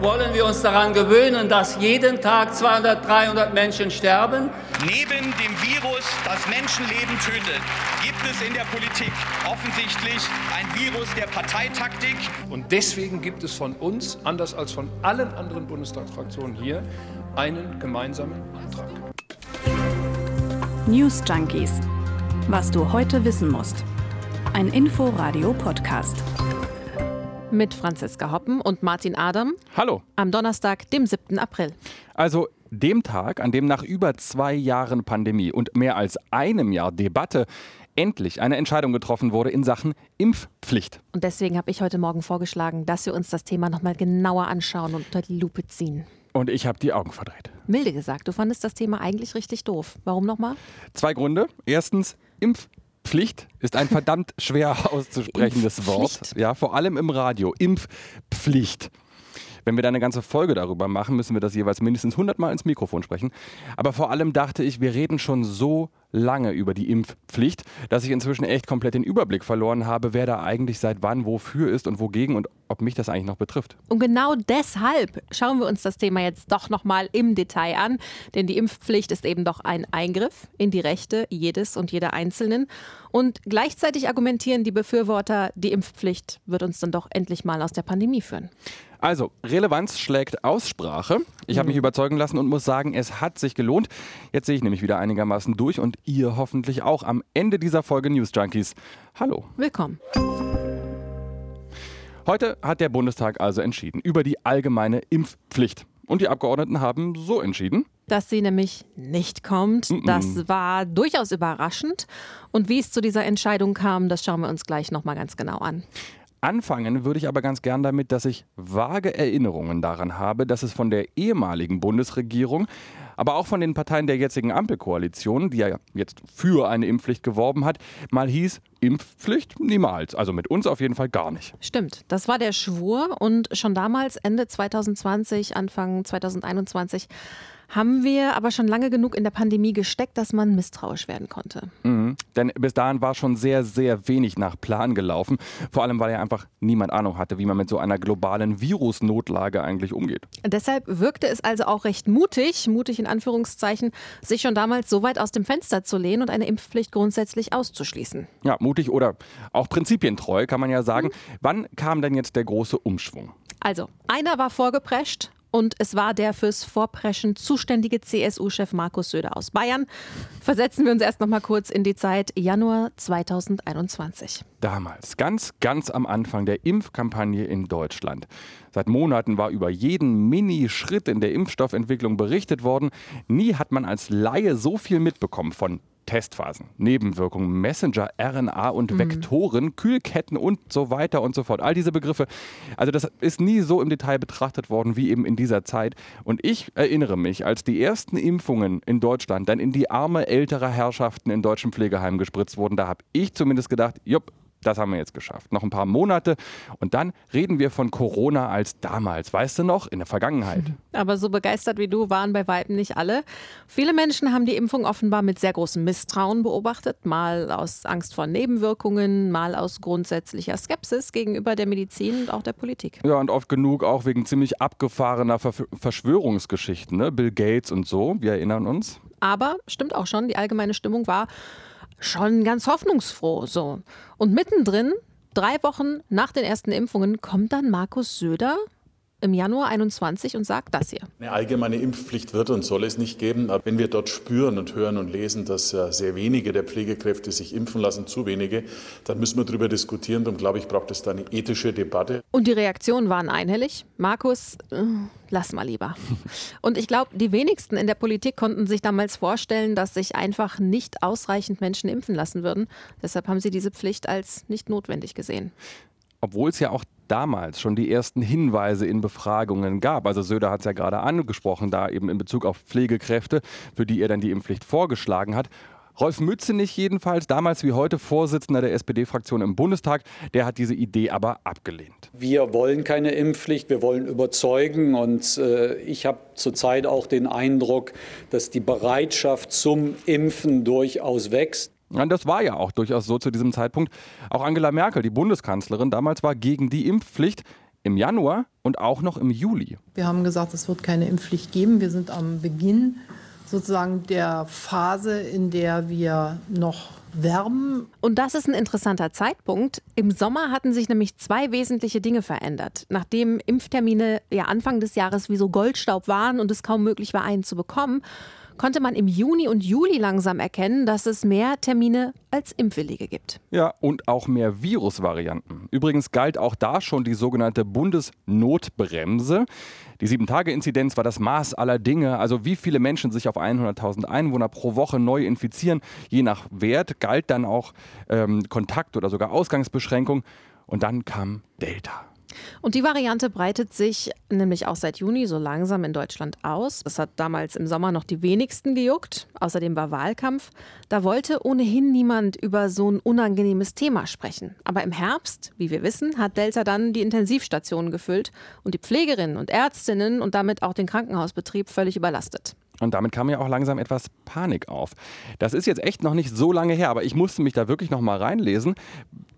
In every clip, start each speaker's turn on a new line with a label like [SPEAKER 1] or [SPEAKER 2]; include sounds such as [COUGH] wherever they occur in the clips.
[SPEAKER 1] Wollen wir uns daran gewöhnen, dass jeden Tag 200, 300 Menschen sterben?
[SPEAKER 2] Neben dem Virus, das Menschenleben tötet, gibt es in der Politik offensichtlich ein Virus der Parteitaktik.
[SPEAKER 3] Und deswegen gibt es von uns, anders als von allen anderen Bundestagsfraktionen hier, einen gemeinsamen Antrag.
[SPEAKER 4] News Junkies. Was du heute wissen musst. Ein Info-Radio-Podcast
[SPEAKER 5] mit Franziska Hoppen und Martin Adam.
[SPEAKER 6] Hallo.
[SPEAKER 5] Am Donnerstag, dem 7. April.
[SPEAKER 6] Also dem Tag, an dem nach über zwei Jahren Pandemie und mehr als einem Jahr Debatte endlich eine Entscheidung getroffen wurde in Sachen Impfpflicht.
[SPEAKER 5] Und deswegen habe ich heute Morgen vorgeschlagen, dass wir uns das Thema nochmal genauer anschauen und unter die Lupe ziehen.
[SPEAKER 6] Und ich habe die Augen verdreht.
[SPEAKER 5] Milde gesagt, du fandest das Thema eigentlich richtig doof. Warum nochmal?
[SPEAKER 6] Zwei Gründe. Erstens, Impfpflicht. Pflicht ist ein verdammt schwer auszusprechendes Wort. Ja, vor allem im Radio. Impfpflicht. Wenn wir da eine ganze Folge darüber machen, müssen wir das jeweils mindestens 100 Mal ins Mikrofon sprechen. Aber vor allem dachte ich, wir reden schon so lange über die Impfpflicht, dass ich inzwischen echt komplett den Überblick verloren habe, wer da eigentlich seit wann wofür ist und wogegen und ob mich das eigentlich noch betrifft.
[SPEAKER 5] Und genau deshalb schauen wir uns das Thema jetzt doch nochmal im Detail an, denn die Impfpflicht ist eben doch ein Eingriff in die Rechte jedes und jeder Einzelnen. Und gleichzeitig argumentieren die Befürworter, die Impfpflicht wird uns dann doch endlich mal aus der Pandemie führen.
[SPEAKER 6] Also, Relevanz schlägt Aussprache. Ich habe mich mhm. überzeugen lassen und muss sagen, es hat sich gelohnt. Jetzt sehe ich nämlich wieder einigermaßen durch und ihr hoffentlich auch am Ende dieser Folge News Junkies. Hallo.
[SPEAKER 5] Willkommen.
[SPEAKER 6] Heute hat der Bundestag also entschieden über die allgemeine Impfpflicht. Und die Abgeordneten haben so entschieden.
[SPEAKER 5] Dass sie nämlich nicht kommt. Das war durchaus überraschend. Und wie es zu dieser Entscheidung kam, das schauen wir uns gleich nochmal ganz genau an.
[SPEAKER 6] Anfangen würde ich aber ganz gern damit, dass ich vage Erinnerungen daran habe, dass es von der ehemaligen Bundesregierung, aber auch von den Parteien der jetzigen Ampelkoalition, die ja jetzt für eine Impfpflicht geworben hat, mal hieß, Impfpflicht niemals. Also mit uns auf jeden Fall gar nicht.
[SPEAKER 5] Stimmt, das war der Schwur und schon damals, Ende 2020, Anfang 2021, haben wir aber schon lange genug in der Pandemie gesteckt, dass man misstrauisch werden konnte.
[SPEAKER 6] Mhm. Denn bis dahin war schon sehr, sehr wenig nach Plan gelaufen. Vor allem, weil ja einfach niemand Ahnung hatte, wie man mit so einer globalen Virusnotlage eigentlich umgeht.
[SPEAKER 5] Deshalb wirkte es also auch recht mutig, mutig in Anführungszeichen, sich schon damals so weit aus dem Fenster zu lehnen und eine Impfpflicht grundsätzlich auszuschließen.
[SPEAKER 6] Ja, mutig oder auch prinzipientreu, kann man ja sagen. Mhm. Wann kam denn jetzt der große Umschwung?
[SPEAKER 5] Also, einer war vorgeprescht, und es war der fürs Vorpreschen zuständige CSU-Chef Markus Söder aus Bayern. Versetzen wir uns erst noch mal kurz in die Zeit Januar 2021.
[SPEAKER 6] Damals, ganz, ganz am Anfang der Impfkampagne in Deutschland. Seit Monaten war über jeden Mini-Schritt in der Impfstoffentwicklung berichtet worden. Nie hat man als Laie so viel mitbekommen von Testphasen, Nebenwirkungen, Messenger, RNA und mhm. Vektoren, Kühlketten und so weiter und so fort. All diese Begriffe. Also das ist nie so im Detail betrachtet worden wie eben in dieser Zeit. Und ich erinnere mich, als die ersten Impfungen in Deutschland dann in die Arme älterer Herrschaften in deutschen Pflegeheimen gespritzt wurden, da habe ich zumindest gedacht, jupp, das haben wir jetzt geschafft. Noch ein paar Monate und dann reden wir von Corona als damals, weißt du noch, in der Vergangenheit.
[SPEAKER 5] Aber so begeistert wie du waren bei weitem nicht alle. Viele Menschen haben die Impfung offenbar mit sehr großem Misstrauen beobachtet, mal aus Angst vor Nebenwirkungen, mal aus grundsätzlicher Skepsis gegenüber der Medizin und auch der Politik.
[SPEAKER 6] Ja, und oft genug auch wegen ziemlich abgefahrener Ver Verschwörungsgeschichten, ne? Bill Gates und so, wir erinnern uns.
[SPEAKER 5] Aber stimmt auch schon, die allgemeine Stimmung war schon ganz hoffnungsfroh. So. Und mittendrin, drei Wochen nach den ersten Impfungen, kommt dann Markus Söder im Januar 21 und sagt das hier.
[SPEAKER 7] Eine allgemeine Impfpflicht wird und soll es nicht geben. Aber wenn wir dort spüren und hören und lesen, dass sehr wenige der Pflegekräfte sich impfen lassen, zu wenige, dann müssen wir darüber diskutieren. Darum glaube ich, braucht es da eine ethische Debatte.
[SPEAKER 5] Und die Reaktionen waren einhellig. Markus, äh, lass mal lieber. Und ich glaube, die wenigsten in der Politik konnten sich damals vorstellen, dass sich einfach nicht ausreichend Menschen impfen lassen würden. Deshalb haben sie diese Pflicht als nicht notwendig gesehen
[SPEAKER 6] obwohl es ja auch damals schon die ersten Hinweise in Befragungen gab. Also Söder hat es ja gerade angesprochen, da eben in Bezug auf Pflegekräfte, für die er dann die Impfpflicht vorgeschlagen hat. Rolf Mützenich jedenfalls, damals wie heute Vorsitzender der SPD-Fraktion im Bundestag, der hat diese Idee aber abgelehnt.
[SPEAKER 8] Wir wollen keine Impfpflicht, wir wollen überzeugen. Und äh, ich habe zurzeit auch den Eindruck, dass die Bereitschaft zum Impfen durchaus wächst.
[SPEAKER 6] Ja, das war ja auch durchaus so zu diesem Zeitpunkt. Auch Angela Merkel, die Bundeskanzlerin, damals war gegen die Impfpflicht. im Januar und auch noch im Juli.
[SPEAKER 9] Wir haben gesagt, es wird keine Impfpflicht geben. Wir sind am Beginn sozusagen der Phase, in der wir noch werben.
[SPEAKER 5] Und das ist ein interessanter Zeitpunkt. Im Sommer hatten sich nämlich zwei wesentliche Dinge verändert. Nachdem Impftermine ja Anfang des Jahres wie so Goldstaub waren und es kaum möglich war, einen zu bekommen, konnte man im Juni und Juli langsam erkennen, dass es mehr Termine als Impfwillige gibt.
[SPEAKER 6] Ja, und auch mehr Virusvarianten. Übrigens galt auch da schon die sogenannte Bundesnotbremse. Die 7-Tage-Inzidenz war das Maß aller Dinge, also wie viele Menschen sich auf 100.000 Einwohner pro Woche neu infizieren. Je nach Wert galt dann auch ähm, Kontakt- oder sogar Ausgangsbeschränkung. Und dann kam Delta.
[SPEAKER 5] Und die Variante breitet sich nämlich auch seit Juni so langsam in Deutschland aus. Das hat damals im Sommer noch die wenigsten gejuckt. Außerdem war Wahlkampf. Da wollte ohnehin niemand über so ein unangenehmes Thema sprechen. Aber im Herbst, wie wir wissen, hat Delta dann die Intensivstationen gefüllt und die Pflegerinnen und Ärztinnen und damit auch den Krankenhausbetrieb völlig überlastet.
[SPEAKER 6] Und damit kam ja auch langsam etwas Panik auf. Das ist jetzt echt noch nicht so lange her, aber ich musste mich da wirklich noch mal reinlesen,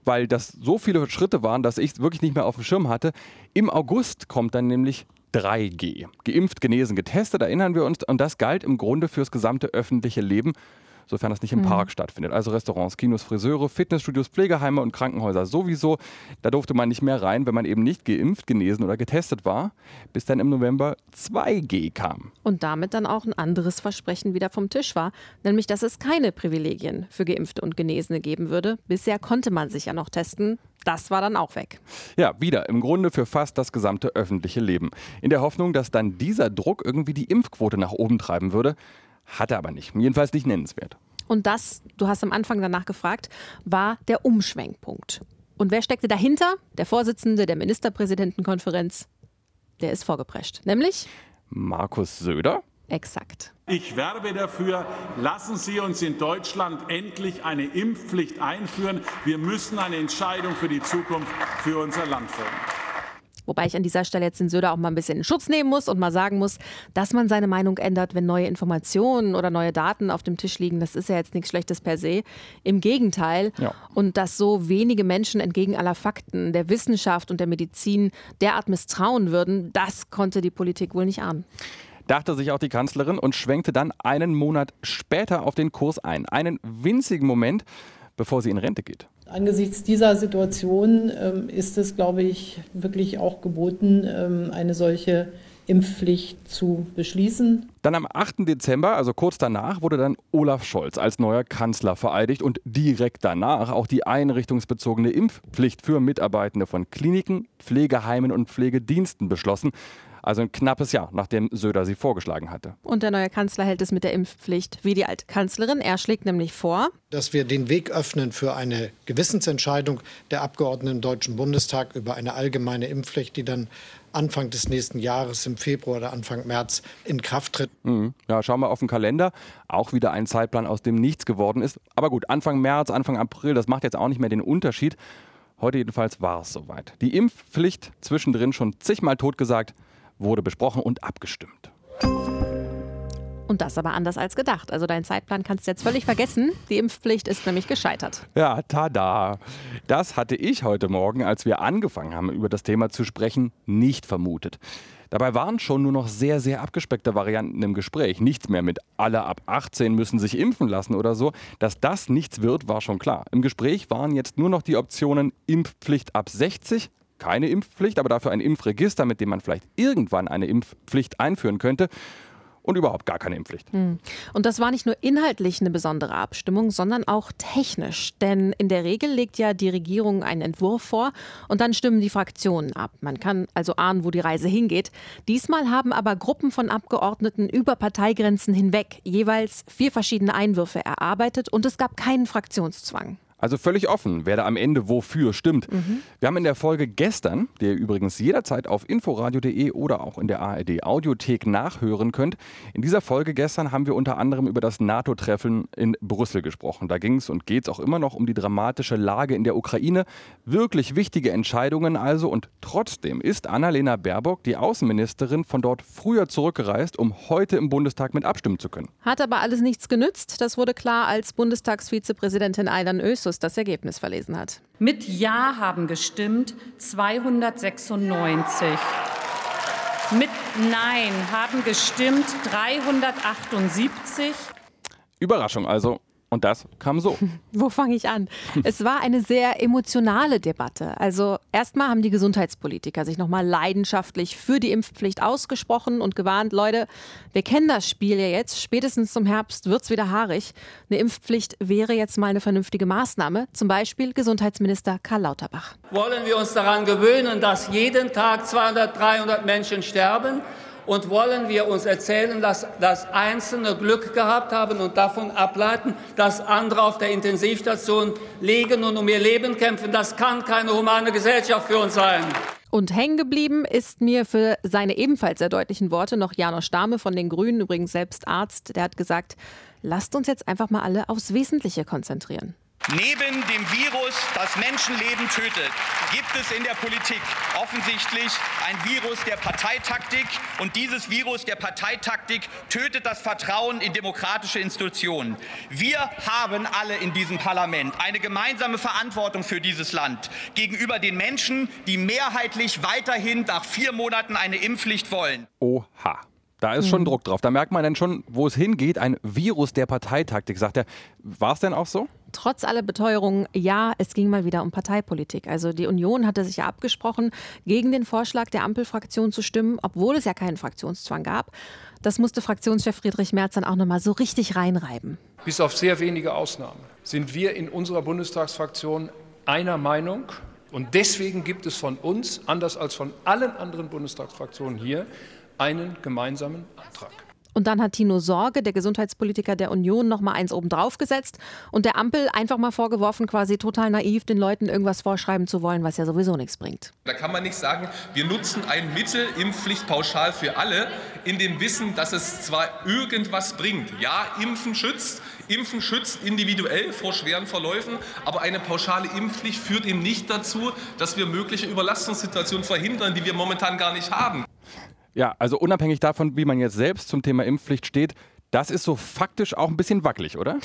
[SPEAKER 6] weil das so viele Schritte waren, dass ich es wirklich nicht mehr auf dem Schirm hatte. Im August kommt dann nämlich 3G. Geimpft, genesen, getestet, erinnern wir uns. Und das galt im Grunde fürs gesamte öffentliche Leben sofern das nicht im mhm. Park stattfindet. Also Restaurants, Kinos, Friseure, Fitnessstudios, Pflegeheime und Krankenhäuser sowieso. Da durfte man nicht mehr rein, wenn man eben nicht geimpft, genesen oder getestet war, bis dann im November 2G kam.
[SPEAKER 5] Und damit dann auch ein anderes Versprechen wieder vom Tisch war, nämlich dass es keine Privilegien für Geimpfte und Genesene geben würde. Bisher konnte man sich ja noch testen. Das war dann auch weg.
[SPEAKER 6] Ja, wieder im Grunde für fast das gesamte öffentliche Leben. In der Hoffnung, dass dann dieser Druck irgendwie die Impfquote nach oben treiben würde. Hatte aber nicht. Jedenfalls nicht nennenswert.
[SPEAKER 5] Und das, du hast am Anfang danach gefragt, war der Umschwenkpunkt. Und wer steckte dahinter? Der Vorsitzende der Ministerpräsidentenkonferenz. Der ist vorgeprescht. Nämlich?
[SPEAKER 6] Markus Söder.
[SPEAKER 5] Exakt.
[SPEAKER 10] Ich werbe dafür, lassen Sie uns in Deutschland endlich eine Impfpflicht einführen. Wir müssen eine Entscheidung für die Zukunft für unser Land fällen.
[SPEAKER 5] Wobei ich an dieser Stelle jetzt den Söder auch mal ein bisschen in Schutz nehmen muss und mal sagen muss, dass man seine Meinung ändert, wenn neue Informationen oder neue Daten auf dem Tisch liegen. Das ist ja jetzt nichts Schlechtes per se. Im Gegenteil. Ja. Und dass so wenige Menschen entgegen aller Fakten der Wissenschaft und der Medizin derart misstrauen würden, das konnte die Politik wohl nicht ahnen
[SPEAKER 6] dachte sich auch die Kanzlerin und schwenkte dann einen Monat später auf den Kurs ein. Einen winzigen Moment, bevor sie in Rente geht.
[SPEAKER 9] Angesichts dieser Situation ähm, ist es, glaube ich, wirklich auch geboten, ähm, eine solche Impfpflicht zu beschließen.
[SPEAKER 6] Dann am 8. Dezember, also kurz danach, wurde dann Olaf Scholz als neuer Kanzler vereidigt und direkt danach auch die einrichtungsbezogene Impfpflicht für Mitarbeitende von Kliniken, Pflegeheimen und Pflegediensten beschlossen. Also ein knappes Jahr, nachdem Söder sie vorgeschlagen hatte.
[SPEAKER 5] Und der neue Kanzler hält es mit der Impfpflicht wie die alte Kanzlerin. Er schlägt nämlich vor,
[SPEAKER 11] dass wir den Weg öffnen für eine Gewissensentscheidung der Abgeordneten im Deutschen Bundestag über eine allgemeine Impfpflicht, die dann Anfang des nächsten Jahres im Februar oder Anfang März in Kraft tritt.
[SPEAKER 6] Mhm. Ja, schauen wir auf den Kalender. Auch wieder ein Zeitplan, aus dem nichts geworden ist. Aber gut, Anfang März, Anfang April, das macht jetzt auch nicht mehr den Unterschied. Heute jedenfalls war es soweit. Die Impfpflicht zwischendrin schon zigmal totgesagt wurde besprochen und abgestimmt.
[SPEAKER 5] Und das aber anders als gedacht. Also deinen Zeitplan kannst du jetzt völlig vergessen. Die Impfpflicht ist nämlich gescheitert.
[SPEAKER 6] Ja, tada. Das hatte ich heute Morgen, als wir angefangen haben, über das Thema zu sprechen, nicht vermutet. Dabei waren schon nur noch sehr, sehr abgespeckte Varianten im Gespräch. Nichts mehr mit alle ab 18 müssen sich impfen lassen oder so. Dass das nichts wird, war schon klar. Im Gespräch waren jetzt nur noch die Optionen Impfpflicht ab 60, keine Impfpflicht, aber dafür ein Impfregister, mit dem man vielleicht irgendwann eine Impfpflicht einführen könnte und überhaupt gar keine Impfpflicht. Hm.
[SPEAKER 5] Und das war nicht nur inhaltlich eine besondere Abstimmung, sondern auch technisch. Denn in der Regel legt ja die Regierung einen Entwurf vor und dann stimmen die Fraktionen ab. Man kann also ahnen, wo die Reise hingeht. Diesmal haben aber Gruppen von Abgeordneten über Parteigrenzen hinweg jeweils vier verschiedene Einwürfe erarbeitet und es gab keinen Fraktionszwang.
[SPEAKER 6] Also völlig offen, wer da am Ende wofür stimmt. Mhm. Wir haben in der Folge gestern, die ihr übrigens jederzeit auf inforadio.de oder auch in der ARD Audiothek nachhören könnt, in dieser Folge gestern haben wir unter anderem über das NATO-Treffen in Brüssel gesprochen. Da ging es und geht es auch immer noch um die dramatische Lage in der Ukraine. Wirklich wichtige Entscheidungen also und trotzdem ist Annalena Baerbock, die Außenministerin, von dort früher zurückgereist, um heute im Bundestag mit abstimmen zu können.
[SPEAKER 5] Hat aber alles nichts genützt. Das wurde klar, als Bundestagsvizepräsidentin Aydan Özus Ausschuss das Ergebnis verlesen hat.
[SPEAKER 12] Mit Ja haben gestimmt 296. Mit Nein haben gestimmt 378.
[SPEAKER 6] Überraschung also. Und das kam so. [LAUGHS]
[SPEAKER 5] Wo fange ich an? Es war eine sehr emotionale Debatte. Also erstmal haben die Gesundheitspolitiker sich nochmal leidenschaftlich für die Impfpflicht ausgesprochen und gewarnt, Leute, wir kennen das Spiel ja jetzt, spätestens zum Herbst wird es wieder haarig. Eine Impfpflicht wäre jetzt mal eine vernünftige Maßnahme, zum Beispiel Gesundheitsminister Karl Lauterbach.
[SPEAKER 1] Wollen wir uns daran gewöhnen, dass jeden Tag 200, 300 Menschen sterben? Und wollen wir uns erzählen, dass, dass Einzelne Glück gehabt haben und davon ableiten, dass andere auf der Intensivstation liegen und um ihr Leben kämpfen? Das kann keine humane Gesellschaft für uns sein.
[SPEAKER 5] Und hängen geblieben ist mir für seine ebenfalls sehr deutlichen Worte noch Janosch Dahme von den Grünen, übrigens selbst Arzt. Der hat gesagt, lasst uns jetzt einfach mal alle aufs Wesentliche konzentrieren.
[SPEAKER 2] Neben dem Virus, das Menschenleben tötet, gibt es in der Politik offensichtlich ein Virus der Parteitaktik. Und dieses Virus der Parteitaktik tötet das Vertrauen in demokratische Institutionen. Wir haben alle in diesem Parlament eine gemeinsame Verantwortung für dieses Land gegenüber den Menschen, die mehrheitlich weiterhin nach vier Monaten eine Impfpflicht wollen.
[SPEAKER 6] Oha. Da ist schon
[SPEAKER 5] Mhm.
[SPEAKER 6] Druck drauf. Da merkt man dann schon, wo es hingeht. Ein Virus der Parteitaktik, sagt er. War es denn auch so?
[SPEAKER 5] Trotz aller Beteuerungen, ja, es ging mal wieder um Parteipolitik. Also die Union hatte sich ja abgesprochen, gegen den Vorschlag der Ampelfraktion zu stimmen, obwohl es ja keinen Fraktionszwang gab. Das musste Fraktionschef Friedrich Merz dann auch nochmal so richtig reinreiben.
[SPEAKER 3] Bis auf sehr wenige Ausnahmen sind wir in unserer Bundestagsfraktion einer Meinung. Und deswegen gibt es von uns, anders als von allen anderen Bundestagsfraktionen hier, einen gemeinsamen Antrag.
[SPEAKER 5] Und dann hat Tino Sorge, der Gesundheitspolitiker der Union, noch mal eins obendrauf gesetzt und der Ampel einfach mal vorgeworfen, quasi total naiv den Leuten irgendwas vorschreiben zu wollen, was ja sowieso nichts bringt.
[SPEAKER 13] Da kann man nicht sagen, wir nutzen ein Mittel, Impfpflicht pauschal für alle, in dem Wissen, dass es zwar irgendwas bringt. Ja, Impfen schützt, Impfen schützt individuell vor schweren Verläufen, aber eine pauschale Impfpflicht führt eben nicht dazu, dass wir mögliche Überlastungssituationen verhindern, die wir momentan gar nicht haben.
[SPEAKER 6] Ja, also unabhängig davon, wie man jetzt selbst zum Thema Impfpflicht steht, das ist so faktisch auch ein bisschen wackelig, oder?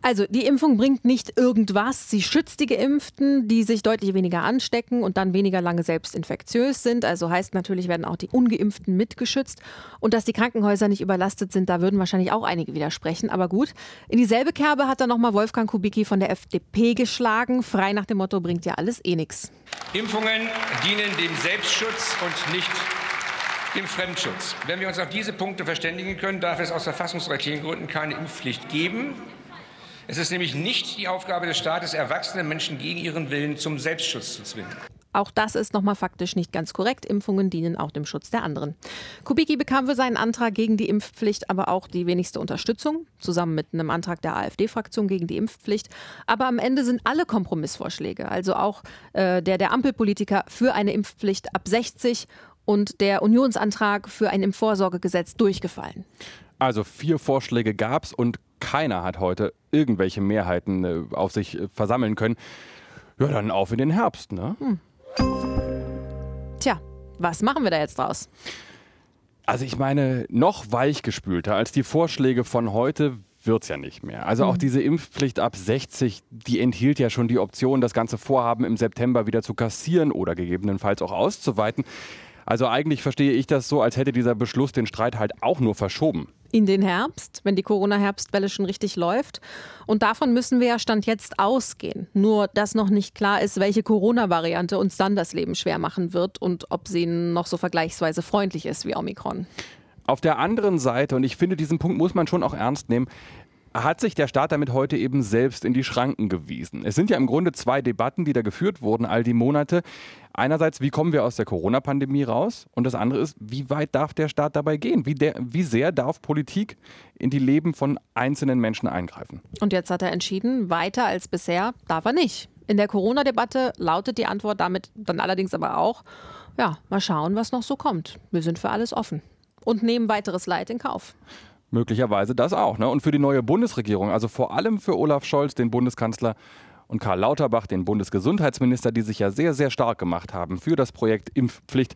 [SPEAKER 5] Also die Impfung bringt nicht irgendwas. Sie schützt die Geimpften, die sich deutlich weniger anstecken und dann weniger lange selbst infektiös sind. Also heißt natürlich werden auch die Ungeimpften mitgeschützt. Und dass die Krankenhäuser nicht überlastet sind, da würden wahrscheinlich auch einige widersprechen. Aber gut, in dieselbe Kerbe hat dann nochmal Wolfgang Kubicki von der FDP geschlagen. Frei nach dem Motto, bringt ja alles eh nichts.
[SPEAKER 14] Impfungen dienen dem Selbstschutz und nicht dem Fremdschutz. Wenn wir uns auf diese Punkte verständigen können, darf es aus verfassungsrechtlichen Gründen keine Impfpflicht geben. Es ist nämlich nicht die Aufgabe des Staates, erwachsene Menschen gegen ihren Willen zum Selbstschutz zu zwingen.
[SPEAKER 5] Auch das ist nochmal faktisch nicht ganz korrekt. Impfungen dienen auch dem Schutz der anderen. Kubicki bekam für seinen Antrag gegen die Impfpflicht aber auch die wenigste Unterstützung, zusammen mit einem Antrag der AfD-Fraktion gegen die Impfpflicht. Aber am Ende sind alle Kompromissvorschläge, also auch äh, der der Ampelpolitiker für eine Impfpflicht ab 60 und der Unionsantrag für ein Impfvorsorgegesetz durchgefallen.
[SPEAKER 6] Also vier Vorschläge gab es und keiner hat heute irgendwelche Mehrheiten äh, auf sich äh, versammeln können. Ja, dann auf in den Herbst, ne?
[SPEAKER 5] Hm. Tja, was machen wir da jetzt draus?
[SPEAKER 6] Also ich meine, noch weichgespülter als die Vorschläge von heute wird's ja nicht mehr. Also auch
[SPEAKER 5] Mhm.
[SPEAKER 6] diese Impfpflicht ab 60, die enthielt ja schon die Option, das ganze Vorhaben im September wieder zu kassieren oder gegebenenfalls auch auszuweiten. Also eigentlich verstehe ich das so, als hätte dieser Beschluss den Streit halt auch nur verschoben.
[SPEAKER 5] in den Herbst, wenn die Corona-Herbstwelle schon richtig läuft. Und davon müssen wir ja Stand jetzt ausgehen. Nur, dass noch nicht klar ist, welche Corona-Variante uns dann das Leben schwer machen wird und ob sie noch so vergleichsweise freundlich ist wie Omikron.
[SPEAKER 6] Auf der anderen Seite, und ich finde, diesen Punkt muss man schon auch ernst nehmen, hat sich der Staat damit heute eben selbst in die Schranken gewiesen. Es sind ja im Grunde zwei Debatten, die da geführt wurden all die Monate. Einerseits, wie kommen wir aus der Corona-Pandemie raus? Und das andere ist, wie weit darf der Staat dabei gehen? Wie, der, wie sehr darf Politik in die Leben von einzelnen Menschen eingreifen?
[SPEAKER 5] Und jetzt hat er entschieden, weiter als bisher darf er nicht. In der Corona-Debatte lautet die Antwort damit dann allerdings aber auch, ja, mal schauen, was noch so kommt. Wir sind für alles offen und nehmen weiteres Leid in Kauf.
[SPEAKER 6] Möglicherweise das auch. Ne? Und für die neue Bundesregierung, also vor allem für Olaf Scholz, den Bundeskanzler, und Karl Lauterbach, den Bundesgesundheitsminister, die sich ja sehr, sehr stark gemacht haben für das Projekt Impfpflicht,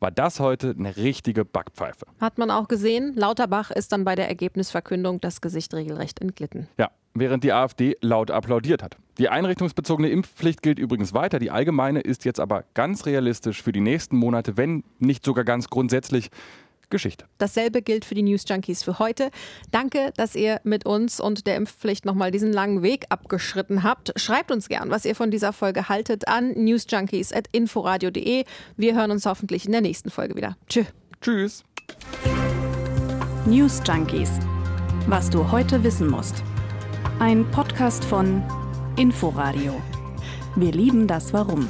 [SPEAKER 6] war das heute eine richtige Backpfeife.
[SPEAKER 5] Hat man auch gesehen, Lauterbach ist dann bei der Ergebnisverkündung das Gesicht regelrecht entglitten.
[SPEAKER 6] Ja, während die AfD laut applaudiert hat. Die einrichtungsbezogene Impfpflicht gilt übrigens weiter. Die allgemeine ist jetzt aber ganz realistisch für die nächsten Monate, wenn nicht sogar ganz grundsätzlich Geschichte.
[SPEAKER 5] Dasselbe gilt für die News Junkies für heute. Danke, dass ihr mit uns und der Impfpflicht nochmal diesen langen Weg abgeschritten habt. Schreibt uns gern, was ihr von dieser Folge haltet, an newsjunkies.inforadio.de. Wir hören uns hoffentlich in der nächsten Folge wieder. Tschö.
[SPEAKER 6] Tschüss.
[SPEAKER 4] News Junkies. Was du heute wissen musst. Ein Podcast von Inforadio. Wir lieben das Warum.